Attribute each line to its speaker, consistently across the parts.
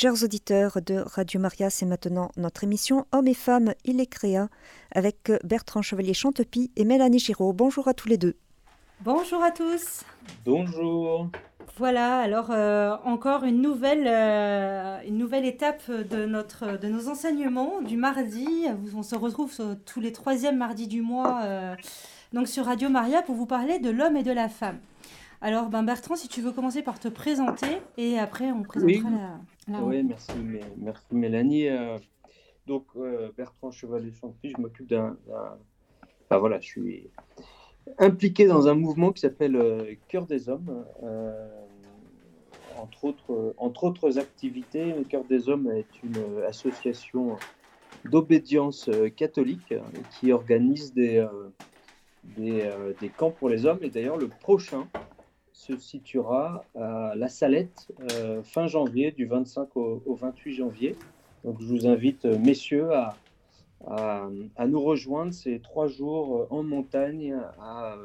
Speaker 1: Chers auditeurs de Radio Maria, c'est maintenant notre émission Hommes et femmes, il est créa avec Bertrand Chevalier-Chantepie et Mélanie Giraud. Bonjour à tous les deux.
Speaker 2: Bonjour à tous.
Speaker 3: Bonjour.
Speaker 2: Voilà, alors euh, encore une nouvelle, euh, une nouvelle étape de, notre, de nos enseignements du mardi. On se retrouve tous les troisièmes mardis du mois euh, donc sur Radio Maria pour vous parler de l'homme et de la femme. Alors ben Bertrand, si tu veux commencer par te présenter et après on présentera
Speaker 3: la, Oui, merci, merci Mélanie. donc Bertrand Chevalier-Champy, je m'occupe d'un... Enfin voilà, je suis impliqué dans un mouvement qui s'appelle Cœur des Hommes entre autres, entre autres activités, le Cœur des Hommes est une association d'obédience catholique qui organise des, euh, euh, des, camps pour les hommes. Et d'ailleurs, le prochain se situera à La Salette euh, fin janvier, du 25 au, 28 janvier. Donc, je vous invite, messieurs, à, à, nous rejoindre ces trois jours en montagne à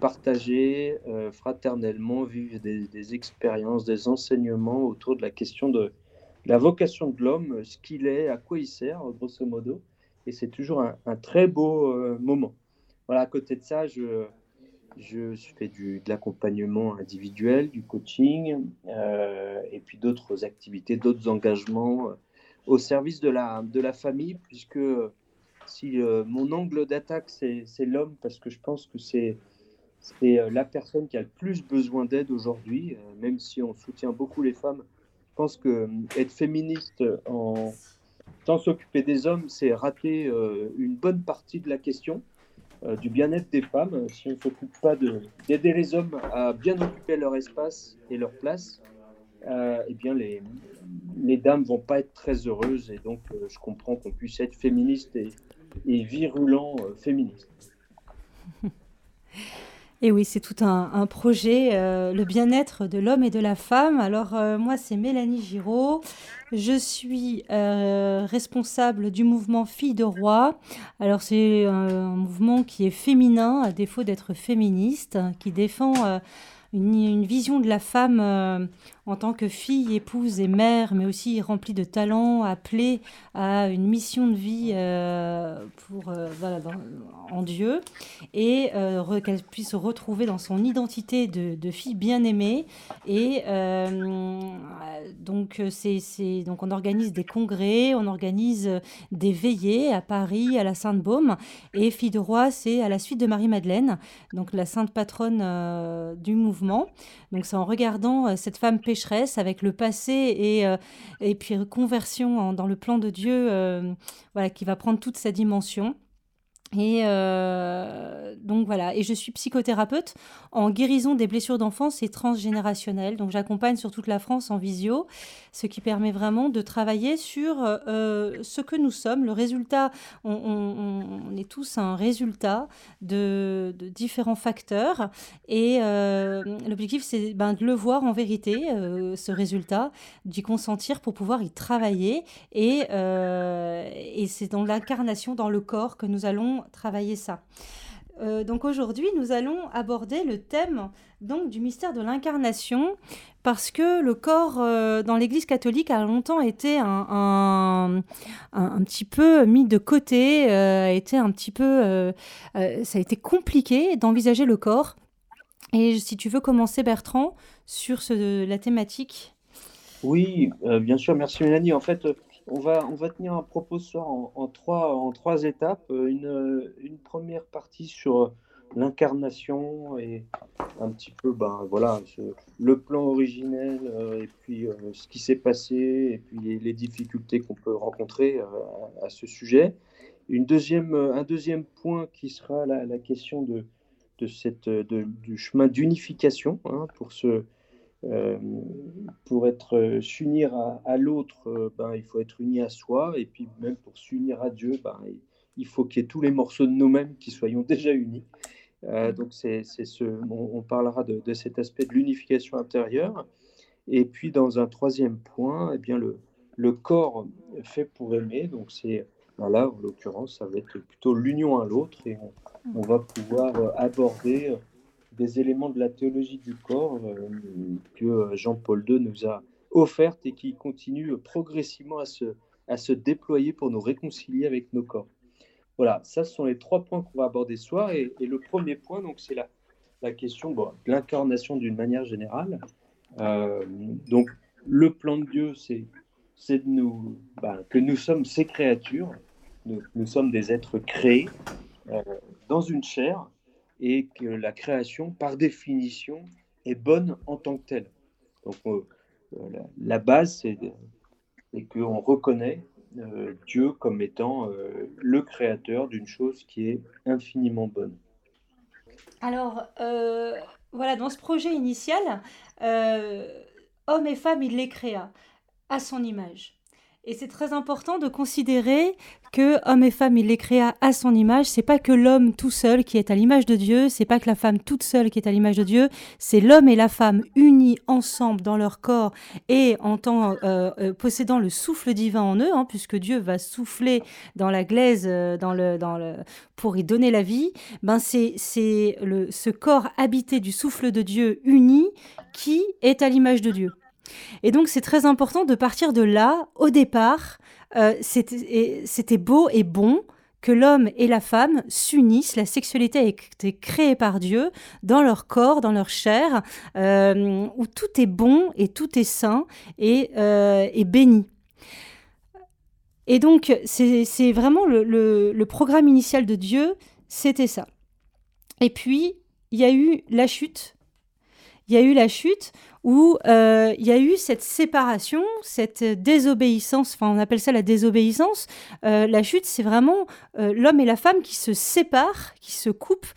Speaker 3: partager euh, fraternellement, vivre des, expériences, des enseignements autour de la question de la vocation de l'homme, ce qu'il est, à quoi il sert, grosso modo. Et c'est toujours un, très beau euh, moment. Voilà, à côté de ça, je, je fais du, de l'accompagnement individuel, du coaching, euh, et puis d'autres activités, d'autres engagements au service de la, de la famille, puisque si mon angle d'attaque, c'est l'homme, parce que je pense que c'est euh, la personne qui a le plus besoin d'aide aujourd'hui, euh, même si on soutient beaucoup les femmes. Je pense que euh, être féministe en sans s'occuper des hommes, c'est rater une bonne partie de la question du bien-être des femmes. Si on ne s'occupe pas d'aider les hommes à bien occuper leur espace et leur place, eh bien les, les dames vont pas être très heureuses. Et donc, je comprends qu'on puisse être féministe et virulent féministe.
Speaker 2: Et oui, c'est tout un, projet, euh, le bien-être de l'homme et de la femme. Alors euh, moi, c'est Mélanie Giraud. Je suis euh, responsable du mouvement Filles de Roi. Alors c'est un mouvement qui est féminin, à défaut d'être féministe, qui défend une, vision de la femme en tant que fille, épouse et mère, mais aussi remplie de talent, appelée à une mission de vie euh, pour, euh, en Dieu, et euh, qu'elle puisse se retrouver dans son identité de, fille bien-aimée. Et donc, donc, on organise des congrès, on organise des veillées à Paris, à la Sainte-Baume, et Fille de Roi, c'est à la suite de Marie-Madeleine, donc la sainte patronne du mouvement. Donc, c'est en regardant cette femme avec le passé et, euh, puis conversion dans le plan de Dieu euh, voilà, qui va prendre toute sa dimension. Et euh, donc voilà, et je suis psychothérapeute en guérison des blessures d'enfance et transgénérationnelles. Donc j'accompagne sur toute la France en visio, ce qui permet vraiment de travailler sur euh, ce que nous sommes, le résultat. On, est tous un résultat de, différents facteurs, et euh, l'objectif c'est ben, de le voir en vérité, ce résultat, d'y consentir pour pouvoir y travailler, et, et c'est dans l'incarnation, dans le corps que nous allons travailler ça. Euh, donc aujourd'hui, nous allons aborder le thème donc du mystère de l'incarnation parce que le corps euh, dans l'Église catholique a longtemps été un, un, petit peu mis de côté, euh, a été un petit peu, ça a été compliqué d'envisager le corps. Et si tu veux commencer, Bertrand, sur la thématique.
Speaker 3: Oui, bien sûr, merci Mélanie. En fait, on va, on va tenir un propos ce soir en, trois, en trois étapes. Euh, une, une première partie sur l'incarnation et un petit peu ben, voilà, le plan originel euh, et puis euh, ce qui s'est passé et puis les, difficultés qu'on peut rencontrer à ce sujet. Une deuxième, un deuxième point qui sera la, question de, de cette, de, du chemin d'unification hein, pour ce euh, pour être euh, s'unir à, l'autre, euh, ben, il faut être uni à soi, et puis même pour s'unir à Dieu, ben, il faut qu'il y ait tous les morceaux de nous-mêmes qui soyons déjà unis. donc c'est ce, on, parlera de, cet aspect de l'unification intérieure. Et puis dans un troisième point, eh bien le, le corps fait pour aimer. Donc c'est là, en l'occurrence, ça va être plutôt l'union à l'autre, et on, va pouvoir aborder des éléments de la théologie du corps euh, que Jean-Paul II nous a offerte et qui continue progressivement à se, à se déployer pour nous réconcilier avec nos corps. Voilà, ça ce sont les trois points qu'on va aborder ce soir. Et, le premier point, donc, c'est la, la question de l'incarnation d'une manière générale. Euh, donc, le plan de Dieu, c'est c'est de nous, ben, que nous sommes ces créatures, nous, sommes des êtres créés euh, dans une chair et que la création, par définition, est bonne en tant que telle. Donc, euh, la, base, c'est qu'on reconnaît euh, Dieu comme étant euh, le créateur d'une chose qui est infiniment bonne.
Speaker 2: Alors, euh, voilà, dans ce projet initial, homme et femme, il les créa à son image. Et c'est très important de considérer que homme et femme, il les créa à son image. C'est pas que l'homme tout seul qui est à l'image de Dieu, c'est pas que la femme toute seule qui est à l'image de Dieu, c'est l'homme et la femme unis ensemble dans leur corps et en tant euh, euh, possédant le souffle divin en eux, hein, puisque Dieu va souffler dans la glaise, euh, dans le, dans le, pour y donner la vie. Ben c'est c'est ce corps habité du souffle de Dieu uni qui est à l'image de Dieu. Et donc c'est très important de partir de là, au départ, euh, c'était beau et bon que l'homme et la femme s'unissent, la sexualité a été créée par Dieu dans leur corps, dans leur chair, euh, où tout est bon et tout est saint et, euh, béni. Et donc c'est vraiment le programme initial de Dieu, c'était ça. Et puis, il y a eu la chute. Il y a eu la chute où euh, il y a eu cette séparation, cette désobéissance, enfin on appelle ça la désobéissance. Euh, la chute, c'est vraiment euh, l'homme et la femme qui se séparent, qui se coupent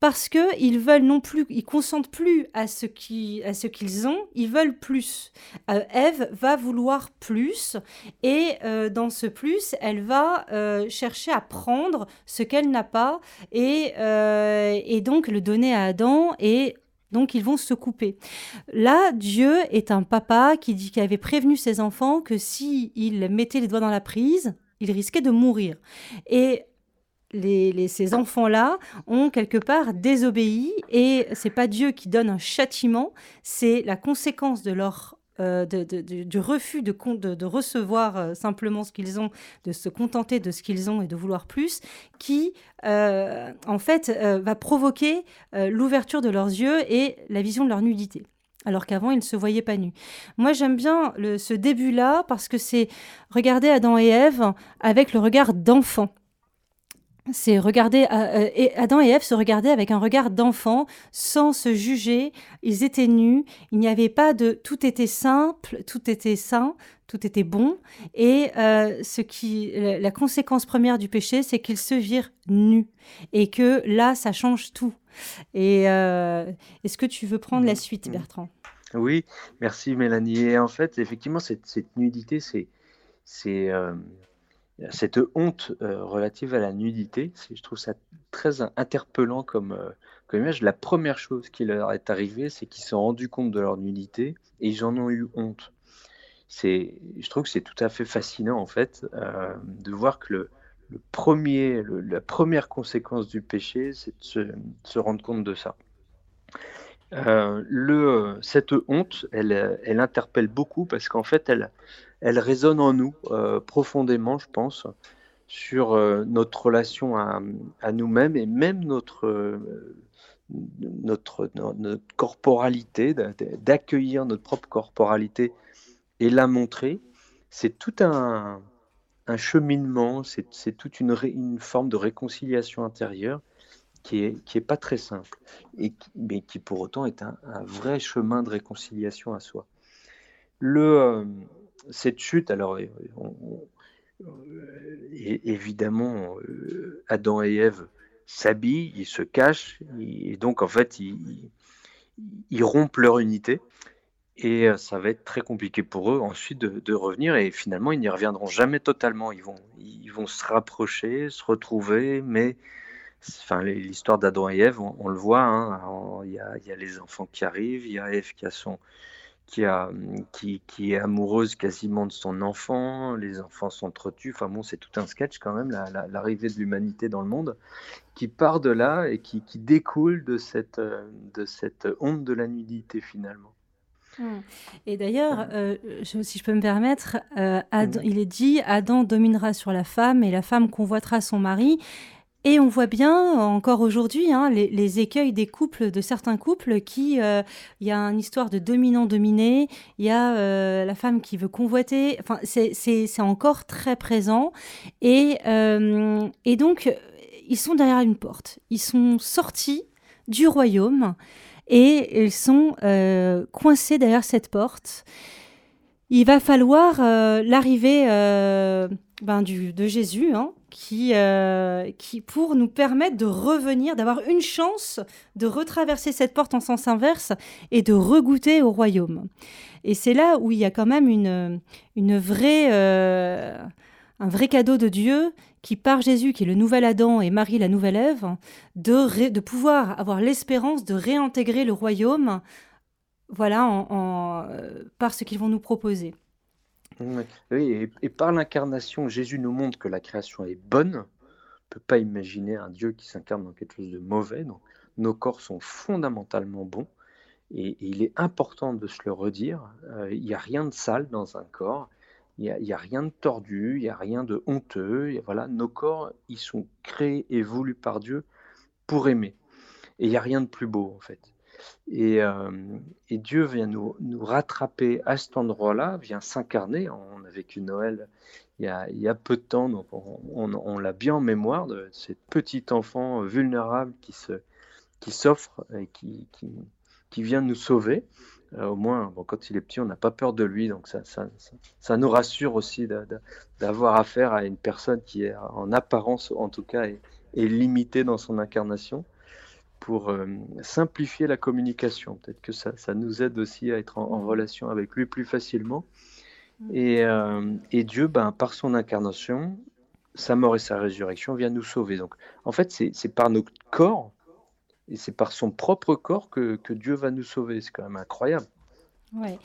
Speaker 2: parce que ils veulent non plus, ils consentent plus à ce qui, à ce qu'ils ont, ils veulent plus. Ève va vouloir plus et dans ce plus, elle va chercher à prendre ce qu'elle n'a pas et, et donc le donner à Adam et donc ils vont se couper. Là, Dieu est un papa qui dit qu'il avait prévenu ses enfants que si il mettait les doigts dans la prise, il risquait de mourir. Et ces enfants-là ont quelque part désobéi et c'est pas Dieu qui donne un châtiment, c'est la conséquence de leur euh, du refus de, de, recevoir euh, simplement ce qu'ils ont, de se contenter de ce qu'ils ont et de vouloir plus, qui euh, en fait va provoquer l'ouverture de leurs yeux et la vision de leur nudité alors qu'avant ils ne se voyaient pas nus. Moi j'aime bien ce début-là parce que c'est regarder Adam et Ève avec le regard d'enfant c'est regarder euh, et Adam et Ève se regardaient avec un regard d'enfant, sans se juger. Ils étaient nus. Il n'y avait pas de tout était simple, tout était sain, tout était bon. Et euh, ce qui, la conséquence première du péché, c'est qu'ils se virent nus et que là, ça change tout. Et euh, est-ce que tu veux prendre la mmh. suite, mmh. Bertrand?
Speaker 3: Oui, merci Mélanie. Et en fait, effectivement, cette, cette nudité, c'est c'est cette honte euh, relative à la nudité, je trouve ça très interpellant comme, euh, comme image. La première chose qui leur est arrivée, c'est qu'ils se sont rendus compte de leur nudité et ils en ont eu honte. Je trouve que c'est tout à fait fascinant en fait euh, de voir que le, premier, la première conséquence du péché, c'est de se, rendre compte de ça. Le, cette honte, elle, elle interpelle beaucoup parce qu'en fait, elle, résonne en nous euh, profondément, je pense, sur euh, notre relation à, nous-mêmes et même notre, euh, corporalité, d'accueillir notre propre corporalité et la montrer. C'est tout un, cheminement, c'est toute une, forme de réconciliation intérieure qui est, qui est pas très simple, et mais qui pour autant est un, vrai chemin de réconciliation à soi. Le, cette chute, alors euh, évidemment, euh, Adam et Ève s'habillent, ils se cachent, et donc en fait, ils, rompent leur unité. Et euh, ça va être très compliqué pour eux ensuite de, revenir. Et finalement, ils n'y reviendront jamais totalement. Ils vont, ils vont se rapprocher, se retrouver. Mais enfin, l'histoire d'Adam et Ève, on, le voit. Hein, il, y a, il, y a, les enfants qui arrivent. Il y a Ève qui a son, qui, a, qui, qui, est amoureuse quasiment de son enfant, les enfants s'entretuent, enfin bon, c'est tout un sketch quand même, l'arrivée de l'humanité dans le monde, qui part de là et qui, qui découle de cette, de cette honte de la nudité finalement.
Speaker 2: Hmm. Et d'ailleurs, euh, si je peux me permettre, euh, il est dit Adam dominera sur la femme et la femme convoitera son mari. Et on voit bien encore aujourd'hui hein, les, écueils des couples, de certains couples, qui euh, il y a une histoire de dominant-dominé, il y a la femme qui veut convoiter. Enfin, c'est encore très présent. Et, et donc, ils sont derrière une porte. Ils sont sortis du royaume et ils sont euh, coincés derrière cette porte. Il va falloir euh, l'arrivée euh, ben, de Jésus, hein, qui, qui, pour nous permettre de revenir, d'avoir une chance de retraverser cette porte en sens inverse et de regoûter au royaume. Et c'est là où il y a quand même une, une vraie, un vrai cadeau de Dieu qui, par Jésus, qui est le nouvel Adam et Marie la nouvelle Ève, de, de pouvoir avoir l'espérance de réintégrer le royaume voilà, en, euh, par ce qu'ils vont nous proposer.
Speaker 3: Oui, et, par l'incarnation, Jésus nous montre que la création est bonne. On ne peut pas imaginer un Dieu qui s'incarne dans quelque chose de mauvais. Donc, nos corps sont fondamentalement bons. Et, il est important de se le redire. Euh, il n'y a rien de sale dans un corps. Il n'y a, rien de tordu, il n'y a rien de honteux. Voilà, nos corps, ils sont créés et voulus par Dieu pour aimer. Et il n'y a rien de plus beau, en fait. Et, euh, Dieu vient nous, rattraper à cet endroit-là, vient s'incarner. On a vécu Noël il y a, peu de temps, donc on, l'a bien en mémoire de ce petit enfant vulnérable qui qui s'offre et qui, qui, vient nous sauver. Euh, au moins, bon, quand il est petit, on n'a pas peur de lui, donc ça, ça, ça, nous rassure aussi d'avoir affaire à une personne qui est en apparence, en tout cas, est, limitée dans son incarnation pour euh, simplifier la communication. Peut-être que ça, ça, nous aide aussi à être en, relation avec lui plus facilement. Mm. Et, euh, et, Dieu, ben, par son incarnation, sa mort et sa résurrection, vient nous sauver. Donc, en fait, c'est par notre corps et c'est par son propre corps que, que Dieu va nous sauver. C'est quand même incroyable.
Speaker 2: Ouais.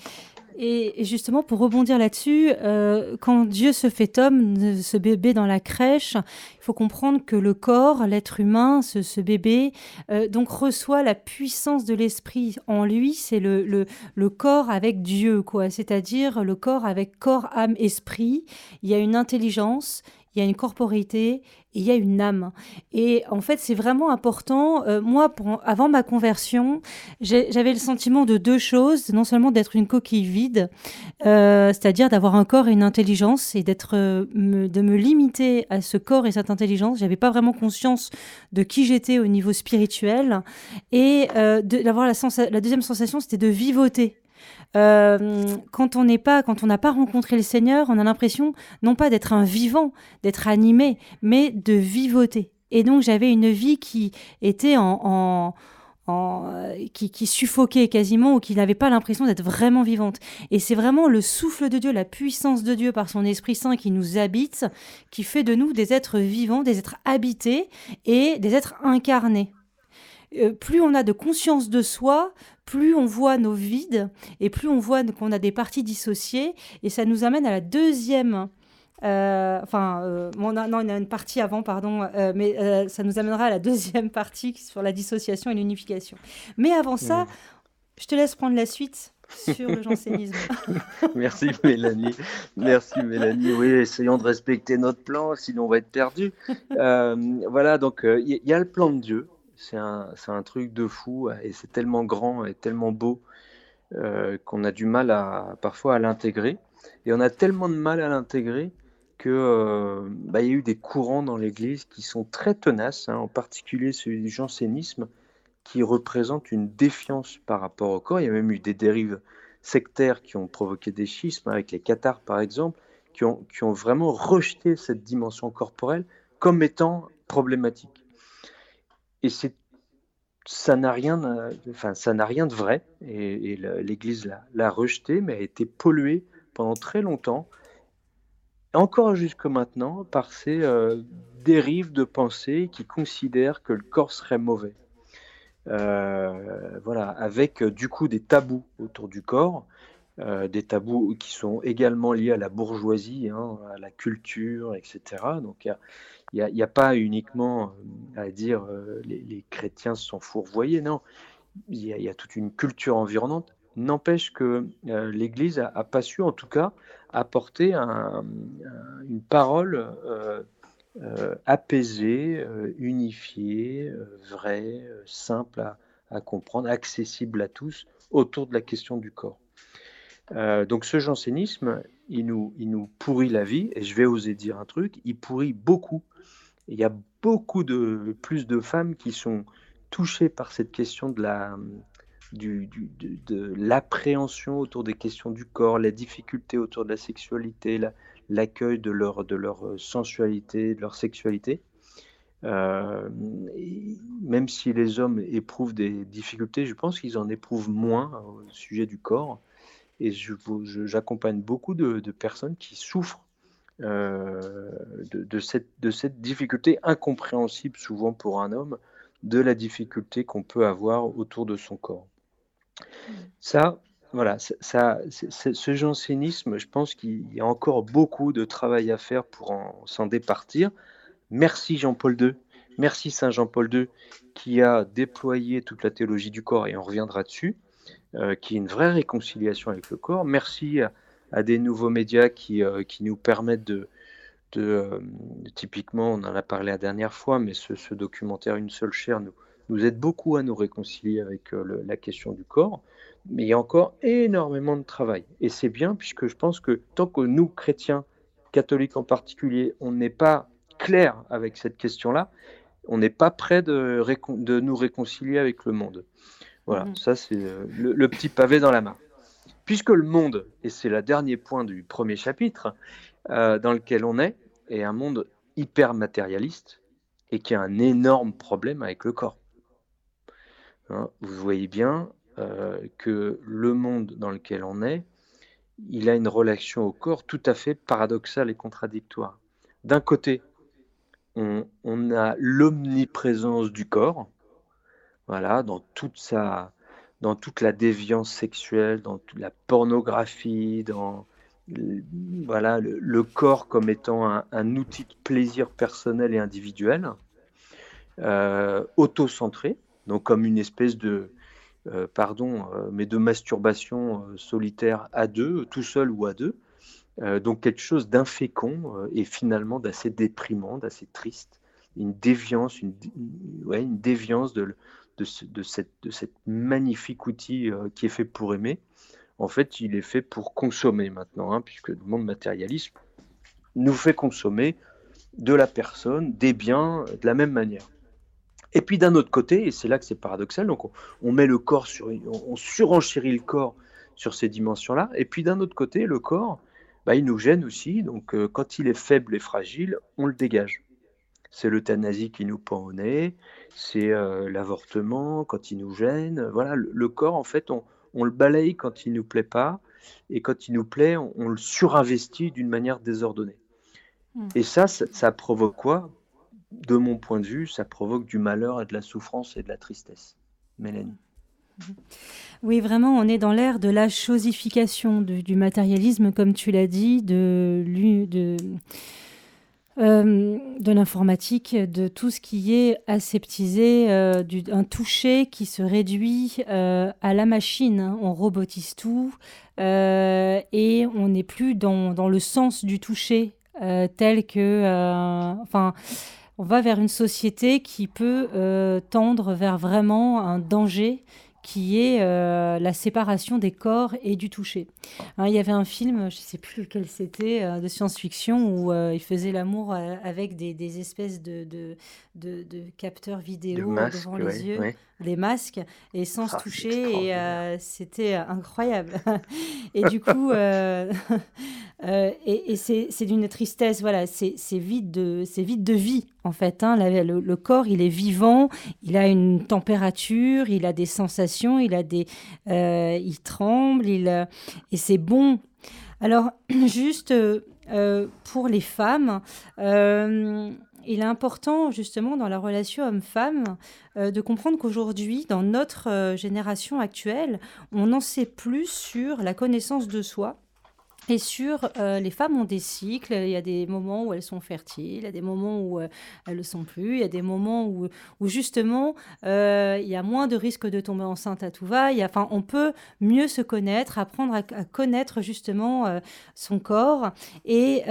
Speaker 2: Et, justement, pour rebondir là-dessus, euh, quand Dieu se fait homme, ce bébé dans la crèche, il faut comprendre que le corps, l'être humain, ce, bébé, euh, donc reçoit la puissance de l'esprit en lui. C'est le, le, le, corps avec Dieu, quoi. C'est-à-dire le corps avec corps, âme, esprit. Il y a une intelligence, il y a une corporité il y a une âme. Et en fait, c'est vraiment important. Euh, moi, avant ma conversion, j'avais le sentiment de deux choses. Non seulement d'être une coquille vide, euh, c'est-à-dire d'avoir un corps et une intelligence, et euh, de me limiter à ce corps et cette intelligence. J'avais pas vraiment conscience de qui j'étais au niveau spirituel. Et d'avoir la, la deuxième sensation, c'était de vivoter. Euh, quand on n'est pas, quand on n'a pas rencontré le Seigneur, on a l'impression non pas d'être un vivant, d'être animé, mais de vivoter. Et donc j'avais une vie qui était en, en, qui, qui, suffoquait quasiment ou qui n'avait pas l'impression d'être vraiment vivante. Et c'est vraiment le souffle de Dieu, la puissance de Dieu par son Esprit Saint qui nous habite, qui fait de nous des êtres vivants, des êtres habités et des êtres incarnés. Euh, plus on a de conscience de soi, plus on voit nos vides et plus on voit qu'on a des parties dissociées. Et ça nous amène à la deuxième. Euh, enfin, euh, non, il y a une partie avant, pardon, mais ça nous amènera à la deuxième partie sur la dissociation et l'unification. Mais avant ça, je te laisse prendre la suite sur le jansénisme.
Speaker 3: Merci Mélanie. Merci Mélanie. Oui, essayons de respecter notre plan, sinon on va être perdu. voilà, donc il y, a le plan de Dieu c'est un, truc de fou et c'est tellement grand et tellement beau euh, qu'on a du mal à, parfois à l'intégrer. Et on a tellement de mal à l'intégrer qu'il euh, bah, y a eu des courants dans l'Église qui sont très tenaces, hein, en particulier celui du jansénisme, qui représente une défiance par rapport au corps. Il y a même eu des dérives sectaires qui ont provoqué des schismes, avec les cathares par exemple, qui ont vraiment rejeté cette dimension corporelle comme étant problématique et ça n'a rien, enfin, ça n'a rien de vrai, et, l'Église l'a rejeté, mais a été polluée pendant très longtemps, encore jusque maintenant, par ces euh, dérives de pensée qui considèrent que le corps serait mauvais. Euh, voilà, avec euh, du coup des tabous autour du corps, des tabous qui sont également liés à la bourgeoisie, hein, à la culture, etc. Donc il a, n'y a, pas uniquement euh, à dire euh, les, les, chrétiens sont fourvoyés, non. Il y, a, toute une culture environnante N'empêche que l'Église n'a pas su, en tout cas, apporter une parole apaisée, unifiée, vraie, simple à, comprendre, accessible à tous autour de la question du corps. Donc ce jansénisme, il nous, il nous pourrit la vie, et je vais oser dire un truc, il pourrit beaucoup. Il y a beaucoup de plus de femmes qui sont touchées par cette question de la de, l'appréhension autour des questions du corps, la difficulté autour de la sexualité, l'accueil de, leur, de leur sensualité, de leur sexualité. Euh, même si les hommes éprouvent des difficultés, je pense qu'ils en éprouvent moins au sujet du corps. Et j'accompagne beaucoup de, personnes qui souffrent euh, de, cette, difficulté incompréhensible souvent pour un homme, de la difficulté qu'on peut avoir autour de son corps. Ça, voilà, ça, ce jansénisme, je pense qu'il y a encore beaucoup de travail à faire pour s'en départir. Merci Jean-Paul II, merci Saint Jean-Paul II qui a déployé toute la théologie du corps et on reviendra dessus. Euh, qui est une vraie réconciliation avec le corps. Merci à, des nouveaux médias qui, euh, qui nous permettent de, euh, typiquement, on en a parlé la dernière fois, mais ce, documentaire Une seule chair nous, nous aide beaucoup à nous réconcilier avec la question du corps. Mais il y a encore énormément de travail. Et c'est bien, puisque je pense que tant que nous, chrétiens, catholiques en particulier, on n'est pas clair avec cette question-là, on n'est pas prêt de, de, nous réconcilier avec le monde. Voilà, mhm. ça c'est euh, le, petit pavé dans la main. Puisque le monde, et c'est le dernier point du premier chapitre, euh, dans lequel on est, est un monde hyper matérialiste et qui a un énorme problème avec le corps. Hein, vous voyez bien euh, que le monde dans lequel on est, il a une relation au corps tout à fait paradoxale et contradictoire. D'un côté, on, on a l'omniprésence du corps, voilà, dans toute sa, dans toute la déviance sexuelle, dans toute la pornographie, dans voilà le, corps comme étant un, outil de plaisir personnel et individuel, euh, auto-centré, donc comme une espèce de euh, pardon, euh, mais de masturbation solitaire à deux, tout seul ou à deux. donc quelque chose d'infécond et finalement d'assez déprimant, d'assez triste, une déviance, une, ouais, une déviance de, de, cette magnifique outil euh, qui est fait pour aimer, en fait, il est fait pour consommer maintenant, hein, puisque le monde matérialiste nous fait consommer de la personne, des biens, de la même manière. Et puis d'un autre côté, et c'est là que c'est paradoxal, donc on, met le corps sur, on, surenchérit le corps sur ces dimensions-là, et puis d'un autre côté, le corps, bah, il nous gêne aussi, donc euh, quand il est faible et fragile, on le dégage c'est l'euthanasie qui nous pend au nez, c'est euh, l'avortement quand il nous gêne. Voilà, le, corps, en fait, on, le balaye quand il nous plaît pas, et quand il nous plaît, on, le surinvestit d'une manière désordonnée. Hmm. Et ça, ça, provoque quoi? De mon point de vue, ça provoque du malheur et de la souffrance et de la tristesse. Mélanie.
Speaker 2: Oui, vraiment, on est dans l'ère de la chosification, du matérialisme, comme tu l'as dit, de, de euh, de l'informatique, de tout ce qui est aseptisé, euh, un toucher qui se réduit euh, à la machine. Hein. On robotise tout et on n'est plus dans, le sens du toucher tel que... enfin, on va vers une société qui peut tendre vers vraiment un danger qui est euh, la séparation des corps et du toucher. Hein, il y avait un film, je ne sais plus lequel c'était, euh, de science-fiction, où euh, il faisait l'amour avec des, espèces de, de, capteurs vidéo devant les yeux des masques et sans se ah, toucher et euh, c'était incroyable. Et du coup euh, euh, et, et c'est d'une tristesse voilà c'est vide de c'est vide de vie en fait hein. le, corps il est vivant il a une température il a des sensations il a des il tremble il et c'est bon. Alors juste pour les femmes il est important justement dans la relation homme-femme euh, de comprendre qu'aujourd'hui, dans notre euh, génération actuelle, on en sait plus sur la connaissance de soi et sur euh, les femmes ont des cycles, il y a des moments où elles sont fertiles, il y a des moments où euh, elles ne le sont plus, il y a des moments où, justement euh, il y a moins de risques de tomber enceinte à tout va. Il y enfin, on peut mieux se connaître, apprendre à, connaître justement son corps. Et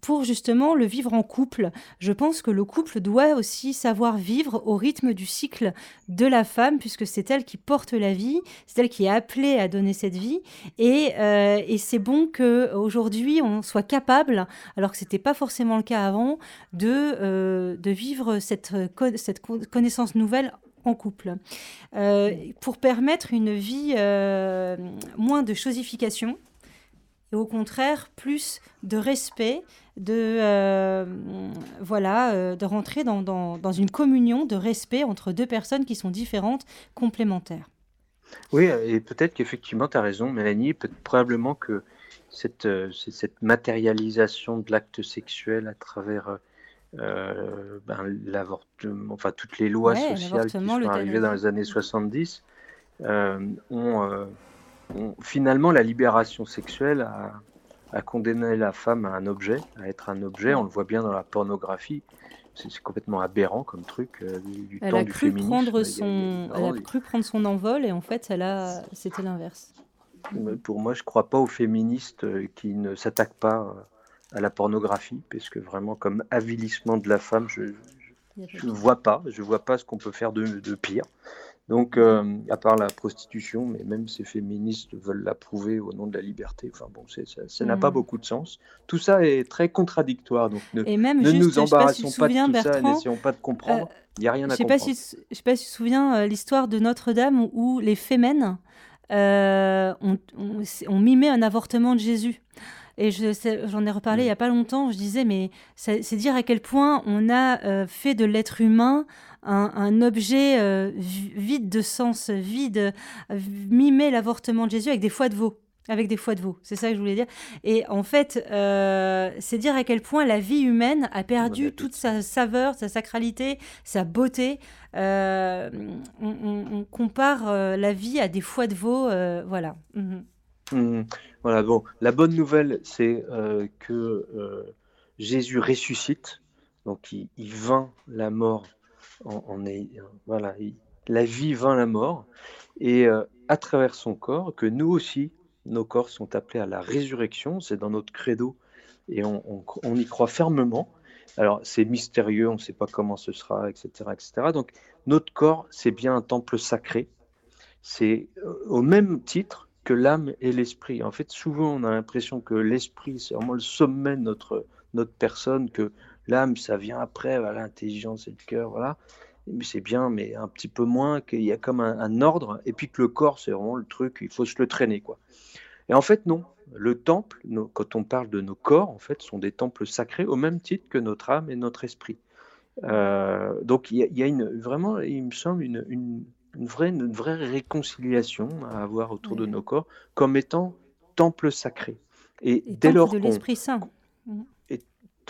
Speaker 2: pour justement le vivre en couple, je pense que le couple doit aussi savoir vivre au rythme du cycle de la femme, puisque c'est elle qui porte la vie, c'est elle qui est appelée à donner cette vie. Et, et c'est bon qu'aujourd'hui, on soit capable, alors que ce n'était pas forcément le cas avant, de, euh, de vivre cette, cette connaissance nouvelle en couple, euh, pour permettre une vie euh, moins de chosification et au contraire plus de respect, de voilà, de rentrer dans, dans, une communion de respect entre deux personnes qui sont différentes, complémentaires.
Speaker 3: Oui, et peut-être qu'effectivement, tu as raison, Mélanie. Probablement que cette, euh, cette matérialisation de l'acte sexuel à travers euh, ben, l'avortement, enfin toutes les lois sociales qui sont arrivées dans les années 70, euh, ont, finalement la libération sexuelle a, a, condamné la femme à un objet, à être un objet. On le voit bien dans la pornographie c'est complètement aberrant comme truc euh, du,
Speaker 2: elle
Speaker 3: temps
Speaker 2: a
Speaker 3: du
Speaker 2: cru
Speaker 3: féminisme.
Speaker 2: Prendre son, elle a cru prendre son envol et en fait, elle a, c'était l'inverse.
Speaker 3: Pour moi, je ne crois pas aux féministes euh, qui ne s'attaquent pas euh, à la pornographie, parce que vraiment, comme avilissement de la femme, je ne vois pas. Je vois pas ce qu'on peut faire de, de pire. Donc, euh, à part la prostitution, mais même ces féministes veulent l'approuver au nom de la liberté. Enfin bon, ça n'a pas mm. beaucoup de sens. Tout ça est très contradictoire. Donc, ne, ne nous embarrassons pas, de tout ça, n'essayons pas de comprendre. Il n'y a rien à comprendre.
Speaker 2: je ne sais pas si tu te souviens euh, l'histoire de Notre-Dame où les fémènes euh, ont, ont, mimé un avortement de Jésus. Et j'en ai reparlé il n'y a pas longtemps. Je disais, mais c'est dire à quel point on a fait de l'être humain un, objet euh, vide de sens, vide, mimer l'avortement de Jésus avec des foies de veau avec des foies de veau. C'est ça que je voulais dire. Et en fait, euh, c'est dire à quel point la vie humaine a perdu toute sa saveur, sa sacralité, sa beauté. Euh, on, compare la vie à des foies de veau. voilà. Mhm.
Speaker 3: Mmh. Voilà, bon. La bonne nouvelle, c'est que Jésus ressuscite. Donc, il, il vainc la mort on, est, voilà, la vie vint la mort, et euh, à travers son corps, que nous aussi, nos corps sont appelés à la résurrection, c'est dans notre credo, et on, y croit fermement. Alors c'est mystérieux, on ne sait pas comment ce sera, etc., etc. Donc notre corps, c'est bien un temple sacré. C'est euh, au même titre que l'âme et l'esprit. En fait, souvent, on a l'impression que l'esprit, c'est vraiment le sommet de notre, notre personne, que L'âme, ça vient après, l'intelligence et le cœur, voilà. Mais c'est bien, mais un petit peu moins, qu'il y a comme un, ordre, et puis que le corps, c'est vraiment le truc, il faut se le traîner, quoi. Et en fait, non. Le temple, quand on parle de nos corps, en fait, sont des temples sacrés au même titre que notre âme et notre esprit. Euh, donc, il y, a, une, vraiment, il me semble, une, une, vraie, une vraie réconciliation à avoir autour de nos corps comme étant temple sacré.
Speaker 2: Et, dès lors de l'Esprit Saint.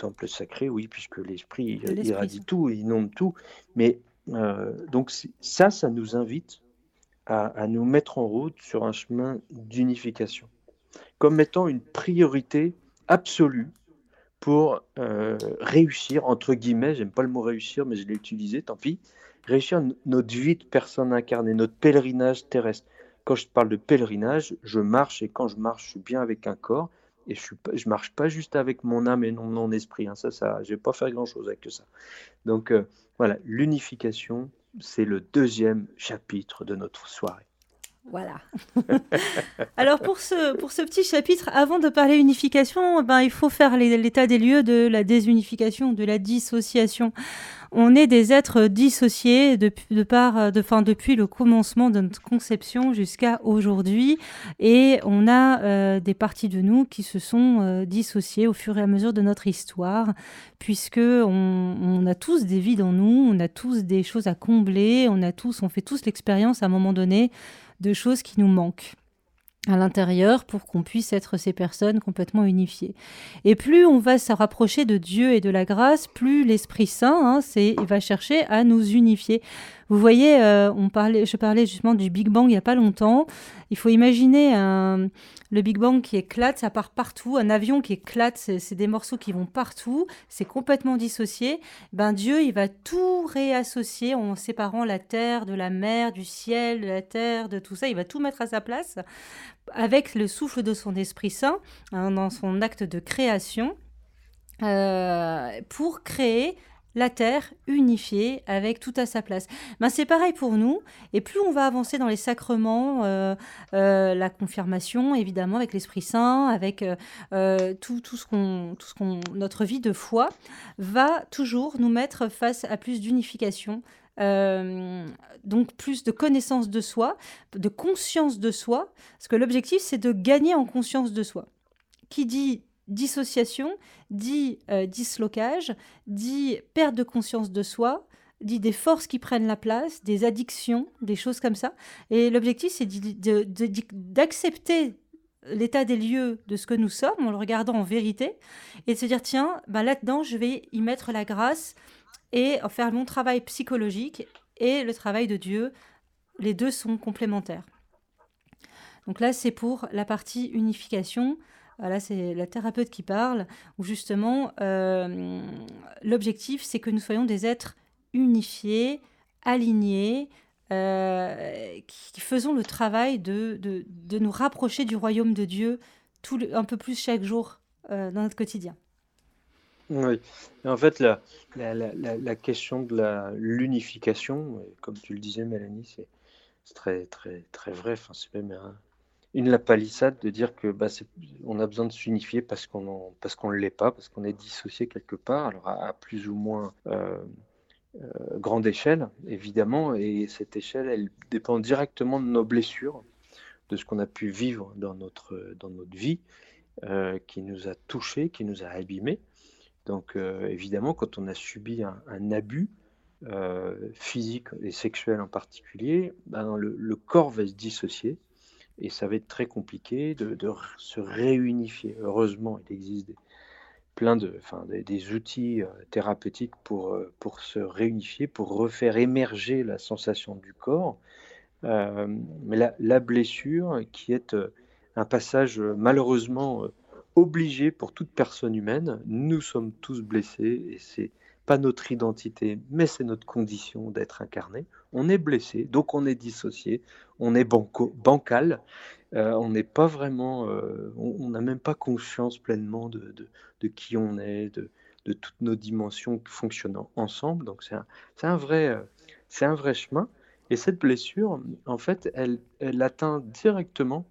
Speaker 3: Temple sacré, oui, puisque l'esprit irradie tout, inonde tout. Mais euh, donc ça, ça nous invite à, nous mettre en route sur un chemin d'unification, comme étant une priorité absolue pour euh, réussir, entre guillemets, j'aime pas le mot réussir, mais je l'ai utilisé, tant pis, réussir notre vie de personne incarnée, notre pèlerinage terrestre. Quand je parle de pèlerinage, je marche et quand je marche, je suis bien avec un corps, et je ne marche pas juste avec mon âme et non mon esprit. Hein. Ça, ça, je vais pas faire grand-chose avec ça. Donc euh, voilà, l'unification, c'est le deuxième chapitre de notre soirée.
Speaker 2: Voilà. Alors pour ce, pour ce petit chapitre, avant de parler unification, ben, il faut faire l'état des lieux de la désunification, de la dissociation. On est des êtres dissociés depuis, de par, de, fin, depuis le commencement de notre conception jusqu'à aujourd'hui. Et on a euh, des parties de nous qui se sont euh, dissociées au fur et à mesure de notre histoire, puisque on, on, a tous des vies en nous, on a tous des choses à combler, on a tous, on fait tous l'expérience à un moment donné de choses qui nous manquent. à l'intérieur pour qu'on puisse être ces personnes complètement unifiées. Et plus on va se rapprocher de Dieu et de la grâce, plus l'Esprit Saint, hein, va chercher à nous unifier. Vous voyez, euh, on parlait, je parlais justement du Big Bang il n'y a pas longtemps. Il faut imaginer le Big Bang qui éclate, ça part partout. Un avion qui éclate, c'est, des morceaux qui vont partout. C'est complètement dissocié. Ben Dieu, il va tout réassocier en séparant la terre de la mer, du ciel, de la terre, de tout ça. Il va tout mettre à sa place avec le souffle de son Esprit Saint hein, dans son acte de création. Euh, pour créer la terre unifiée avec tout à sa place. Ben, c'est pareil pour nous. Et plus on va avancer dans les sacrements, euh, euh, la confirmation évidemment avec l'Esprit Saint, avec euh, tout, tout, ce qu'on, tout ce qu'on, notre vie de foi, va toujours nous mettre face à plus d'unification. donc plus de connaissance de soi, de conscience de soi, parce que l'objectif c'est de gagner en conscience de soi. Qui dit dissociation, dit euh, dislocage, dit perte de conscience de soi, dit des forces qui prennent la place, des addictions, des choses comme ça. Et l'objectif, c'est d'accepter l'état des lieux de ce que nous sommes en le regardant en vérité et de se dire, tiens, ben là-dedans, je vais y mettre la grâce et faire mon travail psychologique et le travail de Dieu. Les deux sont complémentaires. Donc là, c'est pour la partie unification. Ah, là, c'est la thérapeute qui parle, où justement, euh, l'objectif, c'est que nous soyons des êtres unifiés, alignés, euh, qui, faisons le travail de, de, nous rapprocher du royaume de Dieu un peu plus chaque jour euh, dans notre quotidien.
Speaker 3: Oui, en fait, la, la, la, question de l'unification, comme tu le disais, Mélanie, c'est très, très, très vrai. Enfin, c'est une la palissade de dire que bah, on a besoin de s'unifier parce qu'on parce qu'on ne l'est pas, parce qu'on est dissocié quelque part, alors à, plus ou moins euh, euh, grande échelle, évidemment, et cette échelle, elle dépend directement de nos blessures, de ce qu'on a pu vivre dans notre, dans notre vie, euh, qui nous a touchés, qui nous a abîmés. Donc évidemment, quand on a subi un, abus, physique et sexuel en particulier, ben, le, le, corps va se dissocier et ça va être très compliqué de, se réunifier. Heureusement, il existe des, plein de, enfin, des, outils euh, thérapeutiques pour, euh, pour se réunifier, pour refaire émerger la sensation du corps. Euh, mais la, la, blessure, qui est un passage malheureusement obligé pour toute personne humaine, nous sommes tous blessés et c'est pas notre identité, mais c'est notre condition d'être incarné. On est blessé, donc on est dissocié, on est banco, bancal, euh, on n'est pas vraiment, euh, on n'a même pas conscience pleinement de, de, qui on est, de, de, toutes nos dimensions fonctionnant ensemble. Donc c'est un, un, vrai, euh, c'est un vrai chemin. Et cette blessure, en fait, elle, elle atteint directement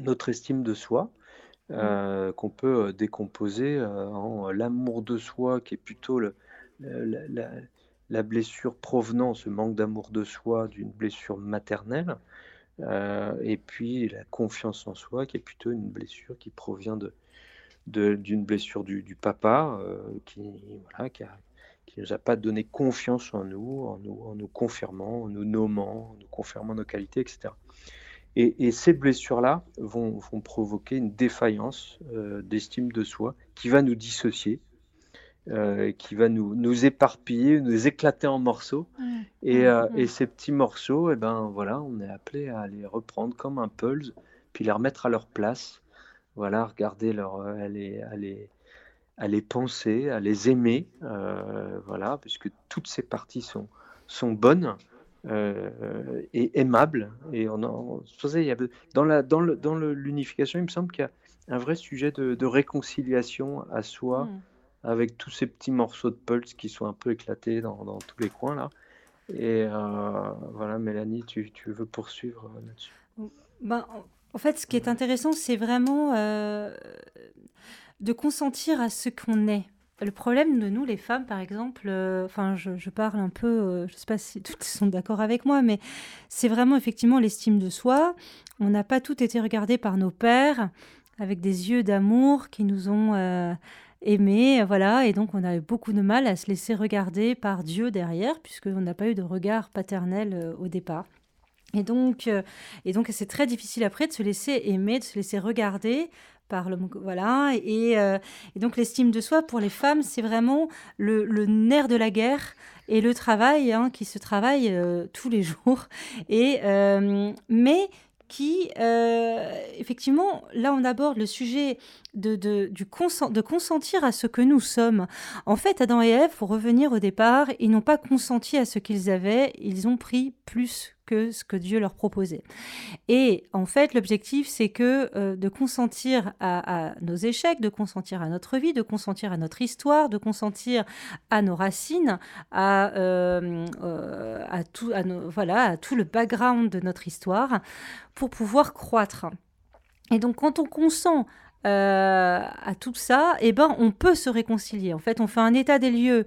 Speaker 3: notre estime de soi, mmh. qu'on peut décomposer en l'amour de soi, qui est plutôt le, la, blessure provenant, ce manque d'amour de soi, d'une blessure maternelle, euh, et puis la confiance en soi, qui est plutôt une blessure qui provient de, d'une blessure du, papa, euh, qui voilà, qui, nous a pas donné confiance en nous, en nous, en nous confirmant, en nous nommant, en nous confirmant nos qualités, etc. Et, ces blessures-là vont, vont, provoquer une défaillance euh, d'estime de soi qui va nous dissocier euh, qui va nous, nous, éparpiller, nous éclater en morceaux. Et, euh, et, ces petits morceaux, et eh ben, voilà, on est appelé à les reprendre comme un pulse, puis les remettre à leur place. Voilà, regarder leur, euh, à, les, à, les, à les penser, à les aimer. voilà, puisque toutes ces parties sont, sont bonnes. et aimables. Et on en, dans la dans le, dans l'unification, il me semble qu'il y a un vrai sujet de, de réconciliation à soi, mm avec tous ces petits morceaux de pulse qui sont un peu éclatés dans, tous les coins là. Et euh, voilà, Mélanie, tu, veux poursuivre euh, là-dessus?
Speaker 2: Ben, En fait, ce qui est intéressant, c'est vraiment euh, de consentir à ce qu'on est. Le problème de nous, les femmes, par exemple, enfin, je, parle un peu, je ne sais pas si toutes sont d'accord avec moi, mais c'est vraiment effectivement l'estime de soi. On n'a pas toutes été regardées par nos pères avec des yeux d'amour qui nous ont aimer, voilà, et donc on a eu beaucoup de mal à se laisser regarder par Dieu derrière, puisqu'on n'a pas eu de regard paternel euh, au départ. Et donc, et donc c'est très difficile après de se laisser aimer, de se laisser regarder par le voilà et, donc l'estime de soi pour les femmes c'est vraiment le, nerf de la guerre et le travail hein, qui se travaille tous les jours et mais qui, euh, effectivement, là on aborde le sujet de, de, du de consentir à ce que nous sommes. En fait, Adam et Ève, pour revenir au départ, ils n'ont pas consenti à ce qu'ils avaient, ils ont pris plus que ce que Dieu leur proposait. Et en fait, l'objectif, c'est que euh, de consentir à, nos échecs, de consentir à notre vie, de consentir à notre histoire, de consentir à nos racines, à, euh, euh, tout, à, voilà, à tout le background de notre histoire, pour pouvoir croître. Et donc, quand on consent à tout ça, eh ben, on peut se réconcilier. En fait, on fait un état des lieux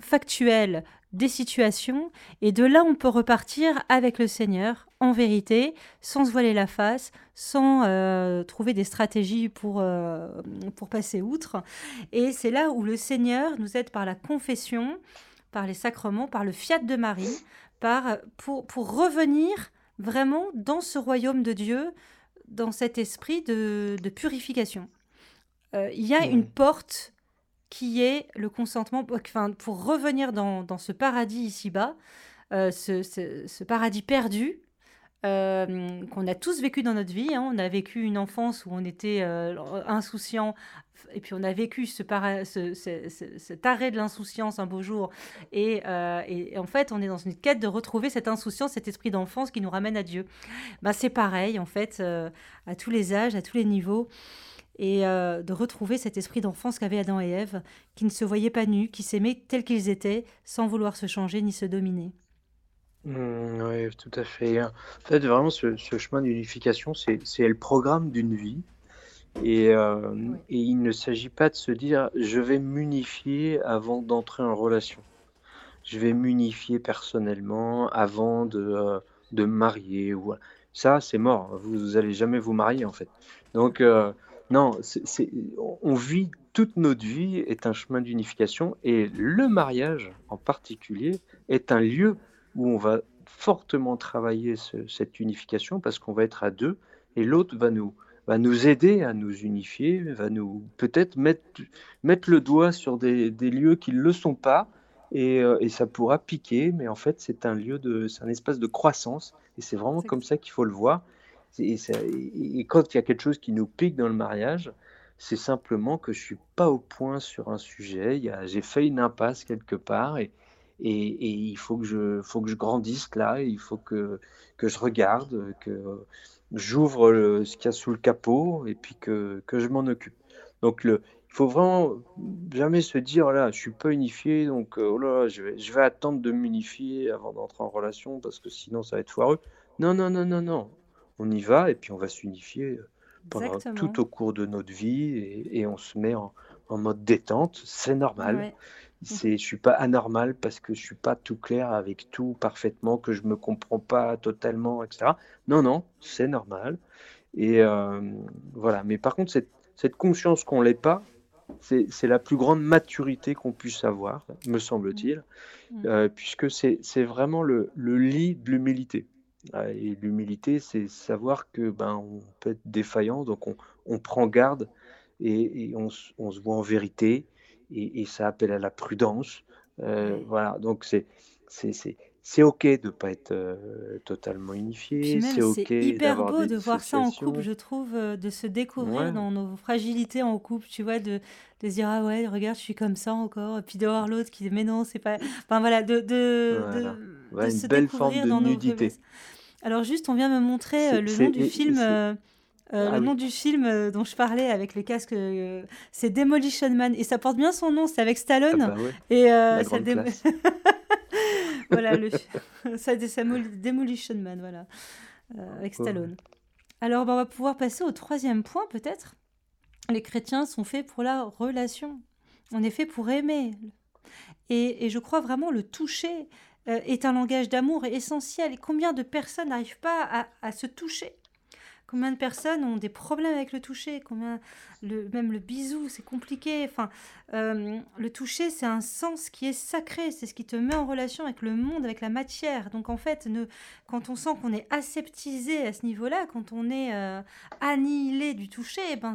Speaker 2: factuel des situations, et de là on peut repartir avec le Seigneur, en vérité, sans se voiler la face, sans euh, trouver des stratégies pour, euh, pour passer outre. Et c'est là où le Seigneur nous aide par la confession, par les sacrements, par le fiat de Marie, par, pour, pour revenir vraiment dans ce royaume de Dieu, dans cet esprit de, de purification. Euh, il y a une porte qui est le consentement, pour revenir dans, ce paradis ici-bas, euh, ce, ce, paradis perdu euh, qu'on a tous vécu dans notre vie. Hein. On a vécu une enfance où on était euh, insouciant, et puis on a vécu ce, ce, cet arrêt de l'insouciance un beau jour. Et, et, en fait, on est dans une quête de retrouver cette insouciance, cet esprit d'enfance qui nous ramène à Dieu. Ben, c'est pareil, en fait, à tous les âges, à tous les niveaux et euh, de retrouver cet esprit d'enfance qu'avaient Adam et Ève, qui ne se voyaient pas nus, qui s'aimaient tels qu'ils étaient, sans vouloir se changer ni se dominer.
Speaker 3: Mmh, oui, tout à fait. En fait, vraiment, ce, chemin d'unification, c'est le programme d'une vie. Et, euh, et, il ne s'agit pas de se dire je vais m'unifier avant d'entrer en relation. Je vais m'unifier personnellement avant de, euh, de marier. Ou... Ça, c'est mort. Vous n'allez jamais vous marier, en fait. Donc, non, on vit toute notre vie est un chemin d'unification et le mariage en particulier est un lieu où on va fortement travailler cette unification parce qu'on va être à deux et l'autre va nous, va nous aider à nous unifier, va nous peut-être mettre, mettre le doigt sur des, lieux qui ne le sont pas et, euh, et, ça pourra piquer, mais en fait c'est un lieu de, c'est un espace de croissance et c'est vraiment comme ça qu'il faut le voir. Et, quand il y a quelque chose qui nous pique dans le mariage, c'est simplement que je suis pas au point sur un sujet. J'ai fait une impasse quelque part et, il faut que, je, grandisse là. Il faut que, je regarde, que j'ouvre ce qu'il y a sous le capot et puis que, je m'en occupe. Donc le, il faut vraiment jamais se dire là, je suis pas unifié, donc euh, oh là, je, je vais attendre de m'unifier avant d'entrer en relation parce que sinon ça va être foireux. Non, non, non, non, non on y va et puis on va s'unifier euh, tout au cours de notre vie et, on se met en, mode détente. C'est normal. C'est, je suis pas anormal parce que je suis pas tout clair avec tout parfaitement, que je me comprends pas totalement, etc. Non, non, c'est normal. Et euh, voilà. Mais par contre, cette, cette conscience qu'on l'est pas, c'est, la plus grande maturité qu'on puisse avoir, me semble-t-il, mmh. euh, puisque c'est, vraiment le, le lit de l'humilité. Et l'humilité, c'est savoir que ben on peut être défaillant, donc on, on prend garde et, on, on, se voit en vérité, et, et, ça appelle à la prudence. Euh, voilà, donc c'est c'est ok de pas être euh, totalement unifié. C'est ok
Speaker 2: hyper beau de voir ça en couple, je trouve, euh, de se découvrir dans nos fragilités en couple, tu vois, de, de se dire ah ouais, regarde, je suis comme ça encore, et puis de voir l'autre qui dit mais non, c'est pas. Enfin voilà, de, de,
Speaker 3: de, se une découvrir dans nudité. nos
Speaker 2: alors juste, on vient me montrer euh, le nom du film. Euh, euh, ah le nom du film dont je parlais avec le casque, c'est Demolition Man et ça porte bien son nom, c'est avec Stallone. Ah bah et ça voilà, le... ça, Demolition Man, voilà, avec Stallone. Alors, bah, on va pouvoir passer au troisième point, peut-être. Les chrétiens sont faits pour la relation. On est fait pour aimer. Et, et je crois vraiment le toucher est un langage d'amour essentiel. Et combien de personnes n'arrivent pas à, se toucher? Combien de personnes ont des problèmes avec le toucher? Combien même le bisou, c'est compliqué. Enfin, euh, le toucher, c'est un sens qui est sacré. C'est ce qui te met en relation avec le monde, avec la matière. Donc en fait, quand on sent qu'on est aseptisé à ce niveau-là, quand on est euh, annihilé du toucher, eh ben,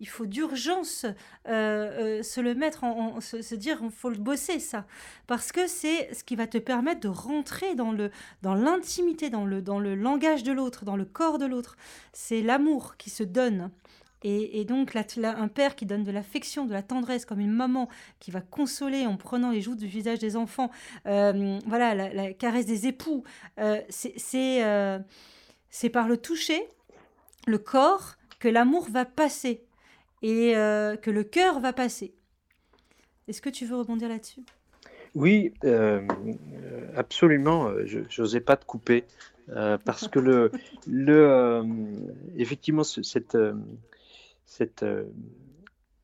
Speaker 2: il faut d'urgence euh, se le mettre en, se, dire, il faut le bosser ça, parce que c'est ce qui va te permettre de rentrer dans le dans l'intimité, dans le dans le langage de l'autre, dans le corps de l'autre. C'est l'amour qui se donne. Et, donc, un père qui donne de l'affection, de la tendresse, comme une maman qui va consoler en prenant les joues du visage des enfants, euh, voilà, la, caresse des époux, euh, euh, c'est par le toucher, le corps, que l'amour va passer et que le cœur va passer. Est-ce que tu veux rebondir là-dessus?
Speaker 3: Oui, absolument. Je n'osais pas te couper. Euh, parce que le, le euh, effectivement, cette, euh, cette,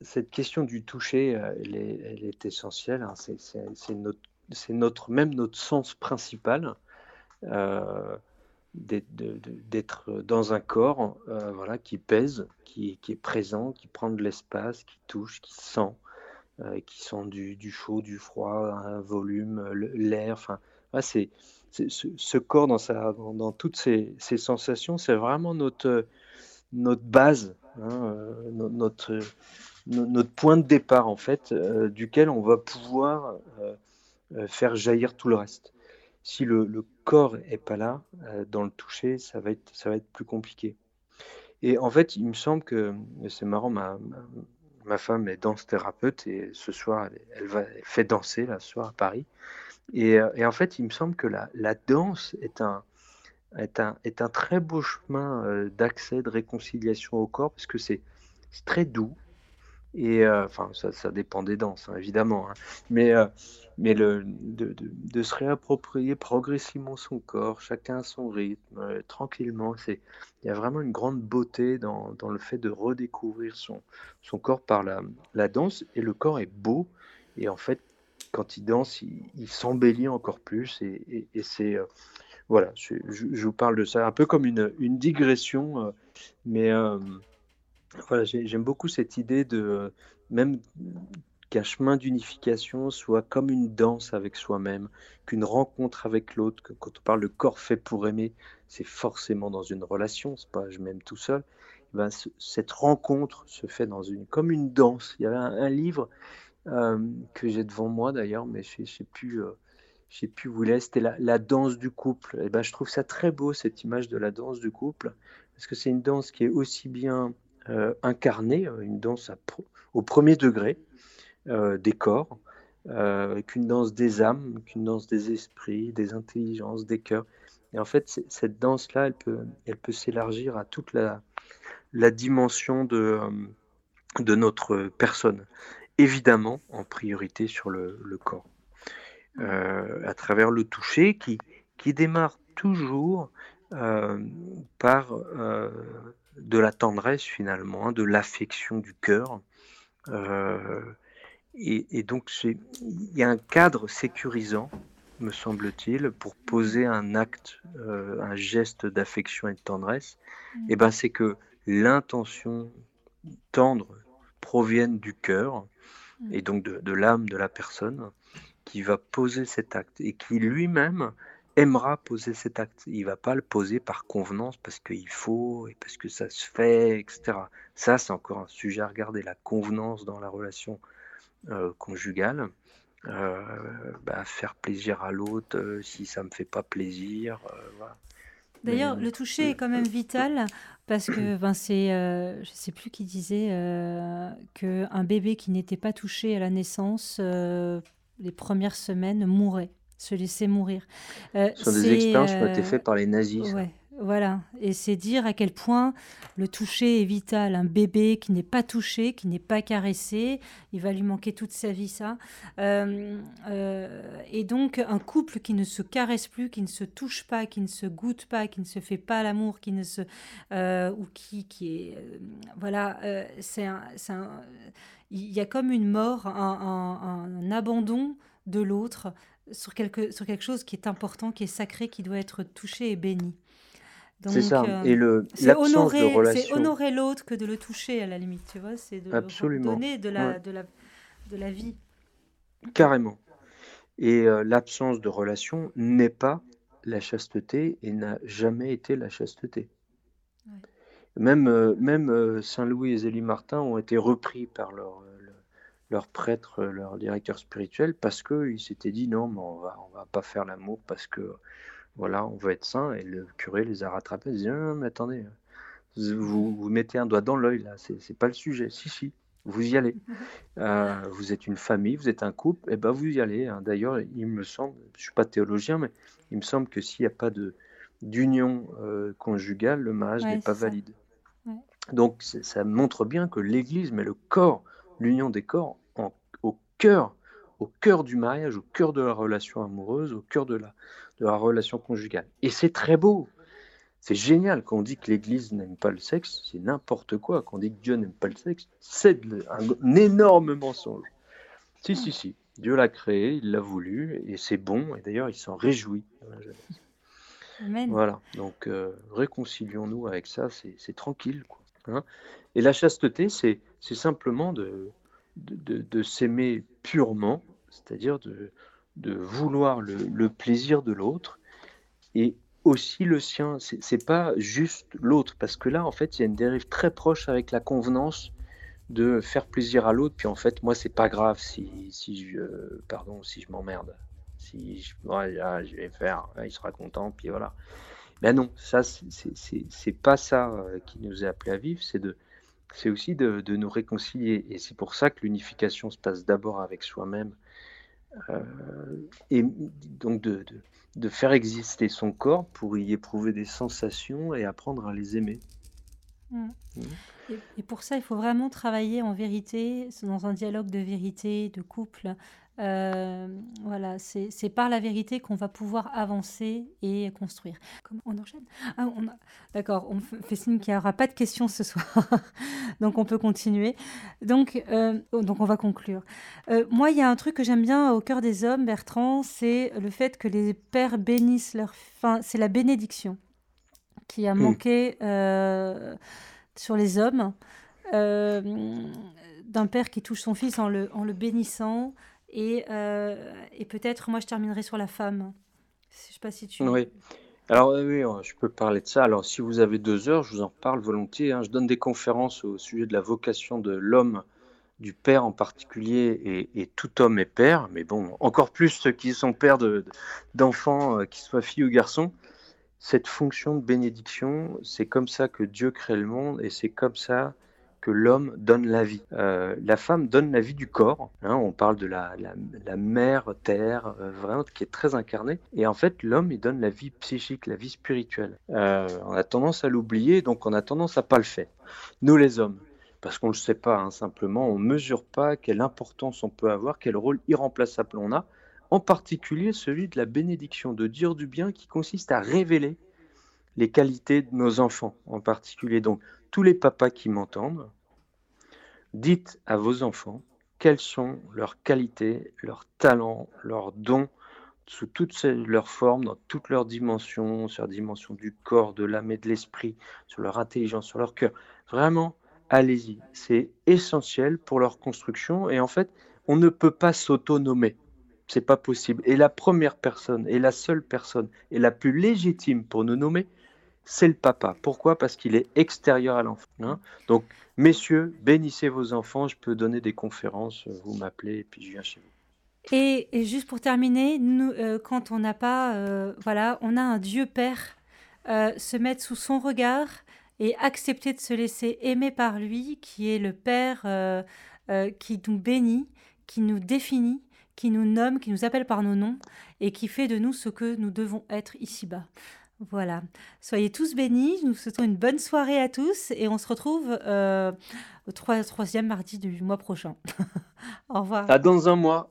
Speaker 3: cette question du toucher, elle est, elle est essentielle. Hein. C'est notre, notre, même notre sens principal d'être dans un corps voilà, qui pèse, qui, qui, est présent, qui prend de l'espace, qui touche, qui sent, qui sent du, du, chaud, du froid, un volume, l'air. Enfin, c'est ce, corps dans, sa, dans, toutes ces, sensations, c'est vraiment notre, notre base, hein, euh, notre, notre point de départ en fait, euh, duquel on va pouvoir euh, faire jaillir tout le reste. Si le, le corps est pas là dans le toucher, ça va être ça va être plus compliqué. Et en fait, il me semble que c'est marrant, ma, ma, femme est danse thérapeute et ce soir, elle, va, fait danser là, ce à Paris. Euh, et, en fait, il me semble que la, la danse est un, est, un, est un très beau chemin euh, d'accès, de réconciliation au corps, parce que c'est très doux. Et euh, enfin, ça, ça, dépend des danses, hein, évidemment. Hein. Mais, mais le, de, de, se réapproprier progressivement son corps, chacun son rythme, tranquillement, il y a vraiment une grande beauté dans, dans, le fait de redécouvrir son, son corps par la, la danse. Et le corps est beau. Et en fait, quand il danse, il, s'embellit encore plus. Et, c'est. Euh, voilà, je, vous parle de ça un peu comme une, digression, euh, mais euh, voilà, j'aime beaucoup cette idée de même qu'un chemin d'unification soit comme une danse avec soi-même, qu'une rencontre avec l'autre, que quand on parle de corps fait pour aimer, c'est forcément dans une relation, c'est pas je m'aime tout seul. Eh ben, cette rencontre se fait dans une comme une danse. Il y avait un livre euh, que j'ai devant moi d'ailleurs, mais je ne sais plus, euh, sais plus où il est. C'était la, la, danse du couple. Et ben, je trouve ça très beau, cette image de la danse du couple, parce que c'est une danse qui est aussi bien euh, incarnée, une danse au premier degré des corps, qu'une danse des âmes, qu'une danse des esprits, des intelligences, des cœurs. Et en fait, cette danse-là, elle peut, elle peut s'élargir à toute la, la dimension de, de notre personne évidemment en priorité sur le, corps, euh, à travers le toucher qui, qui démarre toujours euh, par euh, de la tendresse finalement, hein, de l'affection du cœur. Et, donc il y a un cadre sécurisant, me semble-t-il, pour poser un acte, un geste d'affection et de tendresse. Mmh. Et ben c'est que l'intention tendre provienne du cœur et donc de, l'âme de la personne qui va poser cet acte et qui lui-même aimera poser cet acte. Il va pas le poser par convenance parce qu'il faut et parce que ça se fait, etc. Ça, c'est encore un sujet à regarder, la convenance dans la relation euh, conjugale. Euh, bah, faire plaisir à l'autre euh, si ça me fait pas plaisir. Voilà.
Speaker 2: D'ailleurs, le toucher est quand même vital parce que ben, c'est, euh, je ne sais plus qui disait euh, qu'un bébé qui n'était pas touché à la naissance, euh, les premières semaines, mourait, se laissait mourir.
Speaker 3: Ce sont des expériences qui ont été faites par les nazis.
Speaker 2: Voilà, et c'est dire à quel point le toucher est vital. Un bébé qui n'est pas touché, qui n'est pas caressé, il va lui manquer toute sa vie ça. Euh, euh, et donc un couple qui ne se caresse plus, qui ne se touche pas, qui ne se goûte pas, qui ne se fait pas l'amour, qui ne se euh, ou qui qui est voilà, c'est un, il y a comme une mort, un, un abandon de l'autre sur quelque, sur quelque chose qui est important, qui est sacré, qui doit être touché et béni.
Speaker 3: C'est ça. Euh, et le l'absence de relation.
Speaker 2: C'est honorer l'autre que de le toucher à la limite, tu vois. C'est de donner de la, de, la, de la vie.
Speaker 3: Carrément. Et euh, l'absence de relation n'est pas la chasteté et n'a jamais été la chasteté. Même, euh, même Saint-Louis et Zélie Martin ont été repris par leur, leur prêtre, leur directeur spirituel, parce qu'ils s'étaient dit non, mais on va, on va pas faire l'amour parce que voilà, on veut être saint. Et le curé les a rattrapés. Il dit non, mais attendez, vous, vous mettez un doigt dans l'œil là, c'est pas le sujet. Si, si, vous y allez. Euh, vous êtes une famille, vous êtes un couple, et eh ben vous y allez. Hein. D'ailleurs, il me semble, je suis pas théologien, mais il me semble que s'il n'y a pas de d'union euh, conjugale, le mariage n'est pas valide. Donc ça montre bien que l'Église met le corps, l'union des corps, cœur, au cœur du mariage, au cœur de la relation amoureuse, au cœur de la, de la relation conjugale. Et c'est très beau. C'est génial quand on dit que l'Église n'aime pas le sexe, c'est n'importe quoi. Quand on dit que Dieu n'aime pas le sexe, c'est un, énorme mensonge. Si, si, si. Dieu l'a créé, il l'a voulu, et c'est bon, et d'ailleurs il s'en réjouit. Amen. Voilà, donc euh, réconcilions-nous avec ça, c'est tranquille. Quoi, hein. et la chasteté, c'est simplement de, de, s'aimer purement, c'est-à-dire de, vouloir le, plaisir de l'autre et aussi le sien. C'est pas juste l'autre, parce que là, en fait, il y a une dérive très proche avec la convenance de faire plaisir à l'autre, puis en fait, moi, c'est pas grave si, si je, pardon, si je m'emmerde. Si je, je vais faire, il sera content, puis voilà. Ben non, ça, c'est pas ça euh, qui nous est appelé à vivre, c'est de, c'est aussi de, de, nous réconcilier. Et c'est pour ça que l'unification se passe d'abord avec soi-même euh, et donc de, de, faire exister son corps pour y éprouver des sensations et apprendre à les aimer.
Speaker 2: Mmh. Mmh. Et, pour ça, il faut vraiment travailler en vérité, dans un dialogue de vérité, de couple, euh, voilà, c'est par la vérité qu'on va pouvoir avancer et construire. Comment on enchaîne ah, on D'accord, on fait signe qu'il n'y aura pas de questions ce soir, donc on peut continuer. Donc, euh, donc on va conclure. Euh, moi, il y a un truc que j'aime bien au cœur des hommes, Bertrand, c'est le fait que les pères bénissent leur... Enfin, c'est la bénédiction qui a hmm. manqué sur les hommes. d'un père qui touche son fils en le, en le bénissant, et, euh, et peut-être, moi, je terminerai sur la femme. Je ne sais pas si tu...
Speaker 3: Oui. Alors oui, je peux parler de ça. Alors si vous avez deux heures, je vous en parle volontiers. Hein. Je donne des conférences au sujet de la vocation de l'homme, du père en particulier, et, tout homme est père. Mais bon, encore plus ceux qui sont pères d'enfants, euh, qu'ils soient filles ou garçons. Cette fonction de bénédiction, c'est comme ça que Dieu crée le monde, et c'est comme ça que l'homme donne la vie. Euh, la femme donne la vie du corps. Hein, on parle de la, mère terre, euh, vraiment qui est très incarnée. Et en fait, l'homme, il donne la vie psychique, la vie spirituelle. Euh, on a tendance à l'oublier, donc on a tendance à pas le faire. Nous, les hommes, parce qu'on ne le sait pas, hein, simplement, on mesure pas quelle importance on peut avoir, quel rôle irremplaçable on a, en particulier celui de la bénédiction, de dire du bien qui consiste à révéler les qualités de nos enfants en particulier. Donc, tous les papas qui m'entendent, dites à vos enfants quelles sont leurs qualités, leurs talents, leurs dons, sous toutes leurs formes, dans toutes leurs dimensions, sur la dimension du corps, de l'âme et de l'esprit, sur leur intelligence, sur leur cœur. Vraiment, allez-y. C'est essentiel pour leur construction. Et en fait, on ne peut pas s'autonomer. C'est pas possible. Et la première personne, et la seule personne, et la plus légitime pour nous nommer, c'est le papa. Pourquoi? Parce qu'il est extérieur à l'enfant. Hein. Donc, messieurs, bénissez vos enfants. Je peux donner des conférences. Euh, vous m'appelez et puis je viens chez vous.
Speaker 2: Et, juste pour terminer, euh, quand on n'a pas, euh, voilà, on a un Dieu Père, se mettre sous son regard et accepter de se laisser aimer par lui, qui est le Père qui nous bénit, qui nous définit, qui nous nomme, qui nous appelle par nos noms et qui fait de nous ce que nous devons être ici-bas. Voilà. Soyez tous bénis. Nous souhaitons une bonne soirée à tous et on se retrouve euh, au troisième mardi du mois prochain. Au revoir.
Speaker 3: À dans un mois.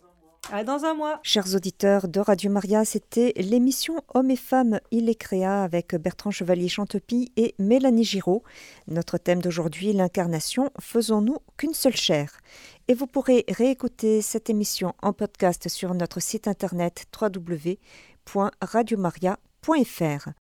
Speaker 2: À dans un mois.
Speaker 1: Chers auditeurs de Radio Maria, c'était l'émission Hommes et femmes, il est créa avec Bertrand Chevalier-Chantepie et Mélanie Giraud. Notre thème d'aujourd'hui, l'incarnation, faisons-nous qu'une seule chair Et vous pourrez réécouter cette émission en podcast sur notre site internet www.radiomaria.fr.